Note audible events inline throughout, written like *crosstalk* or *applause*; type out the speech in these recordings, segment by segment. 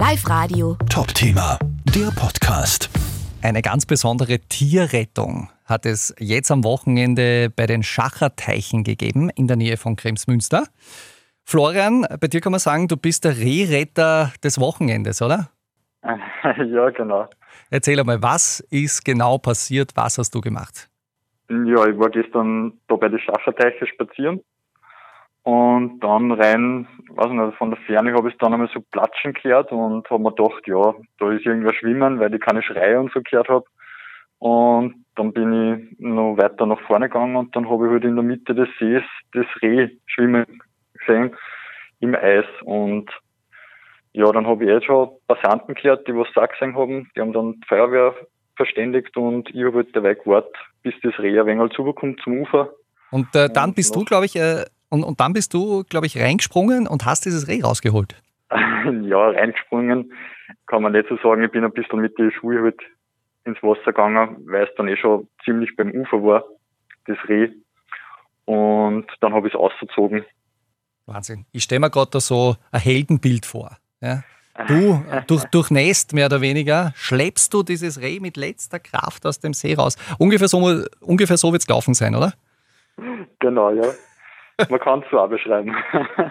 Live Radio. Top-Thema, der Podcast. Eine ganz besondere Tierrettung hat es jetzt am Wochenende bei den Schacherteichen gegeben in der Nähe von Kremsmünster. Florian, bei dir kann man sagen, du bist der Rehretter des Wochenendes, oder? *laughs* Ja, genau. Erzähl einmal, was ist genau passiert? Was hast du gemacht? Ja, ich war gestern da bei den Schacherteiche spazieren und dann rein, weiß nicht, von der Ferne habe ich dann einmal so platschen gehört und habe mir gedacht, ja, da ist irgendwer schwimmen, weil ich keine Schreie und so gehört habe. Und dann bin ich noch weiter nach vorne gegangen und dann habe ich halt in der Mitte des Sees das Reh schwimmen gesehen im Eis. Und ja, dann habe ich jetzt schon Passanten gehört, die was da gesehen haben. Die haben dann die Feuerwehr verständigt und ich habe halt dabei gewartet, bis das Reh ein wenig zubekommt zum Ufer. Und äh, dann Und bist du, glaube ich, äh, und, und dann bist du, glaube ich, reingesprungen und hast dieses Reh rausgeholt. *laughs* ja, reingesprungen, kann man nicht so sagen. Ich bin ein bisschen mit den Schuhen halt ins Wasser gegangen, weil es dann eh schon ziemlich beim Ufer war, das Reh. Und dann habe ich es ausgezogen. Wahnsinn. Ich stelle mir gerade da so ein Heldenbild vor. Ja? Du, *laughs* durch, durchnässt mehr oder weniger, schleppst du dieses Reh mit letzter Kraft aus dem See raus. Ungefähr so, ungefähr so wird es gelaufen sein, oder? Genau, ja. Man kann es so auch beschreiben. *laughs*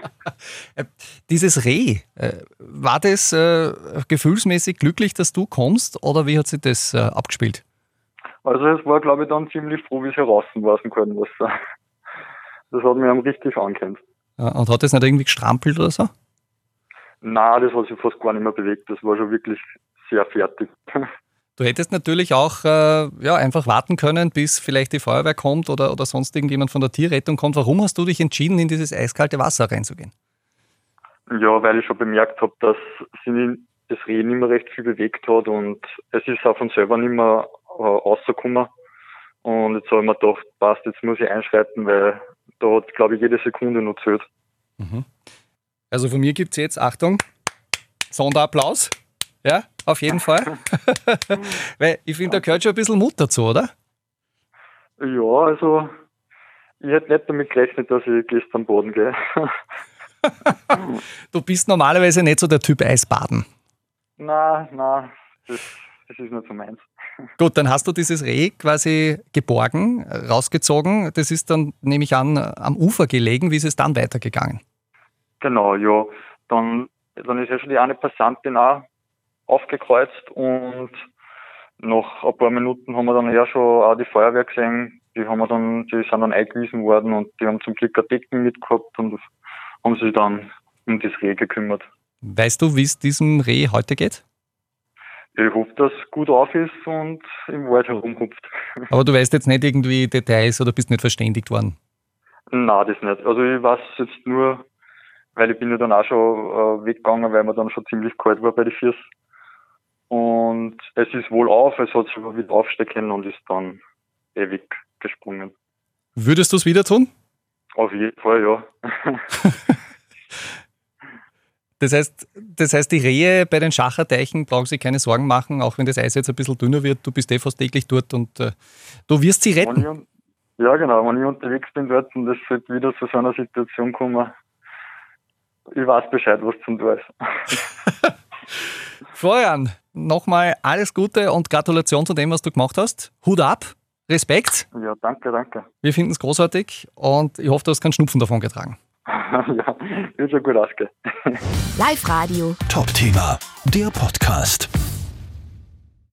Äh, Dieses Reh, äh, war das äh, gefühlsmäßig glücklich, dass du kommst oder wie hat sich das äh, abgespielt? Also es war, glaube ich, dann ziemlich froh, wie es heraus lassen können. Was, *laughs* das hat mich richtig. Ja, und hat das nicht irgendwie gestrampelt oder so? Nein, das hat sich fast gar nicht mehr bewegt. Das war schon wirklich sehr fertig. *laughs* Du hättest natürlich auch äh, ja, einfach warten können, bis vielleicht die Feuerwehr kommt oder, oder sonst irgendjemand von der Tierrettung kommt. Warum hast du dich entschieden, in dieses eiskalte Wasser reinzugehen? Ja, weil ich schon bemerkt habe, dass nicht- das Reh nicht mehr recht viel bewegt hat und es ist auch von selber nicht mehr äh, rausgekommen. Und jetzt habe ich mir gedacht, passt, jetzt muss ich einschreiten, weil da hat, glaube ich, jede Sekunde noch zählt. Also von mir gibt es jetzt, Achtung, Sonderapplaus. Ja, auf jeden Fall. *laughs* Weil ich finde, da gehört schon ein bisschen Mut dazu, oder? Ja, also ich hätte nicht damit gerechnet, dass ich gestern Boden gehe. *laughs* Du bist normalerweise nicht so der Typ Eisbaden. na, na, das, das ist nicht so meins. Gut, dann hast du dieses Reh quasi geborgen, rausgezogen. Das ist dann, nehme ich an, am Ufer gelegen. Wie ist es dann weitergegangen? Genau, ja. Dann, dann ist ja schon die eine Passantin auch aufgekreuzt und nach ein paar Minuten haben wir dann ja schon auch die Feuerwehr gesehen. Die haben wir dann, die sind dann eingewiesen worden und die haben zum Glück eine Decken mitgehabt und haben sich dann um das Reh gekümmert. Weißt du, wie es diesem Reh heute geht? Ich hoffe, dass es gut auf ist und im Wald herumhupft. *laughs* Aber du weißt jetzt nicht irgendwie Details oder bist nicht verständigt worden. Nein, das nicht. Also ich weiß jetzt nur, weil ich bin ja dann auch schon äh, weggegangen, weil mir dann schon ziemlich kalt war bei den Füßen. Und es ist wohl auf, es hat sich aber wieder aufstecken und ist dann ewig gesprungen. Würdest du es wieder tun? Auf jeden Fall, ja. *laughs* Das heißt, das heißt, die Rehe bei den Schacherteichen brauchen sich keine Sorgen machen, auch wenn das Eis jetzt ein bisschen dünner wird. Du bist eh fast täglich dort und äh, du wirst sie retten. ich, ja, genau. Wenn ich unterwegs bin dort und es wird wieder zu so einer Situation kommen, ich weiß Bescheid, was zum tun ist. *laughs* Florian, nochmal alles Gute und Gratulation zu dem, was du gemacht hast. Hut ab, Respekt. Ja, danke, danke. Wir finden es großartig und ich hoffe, du hast keinen Schnupfen davon getragen. *laughs* ja, wird schon gut ausgehen. Live Radio. Top-Thema, der Podcast.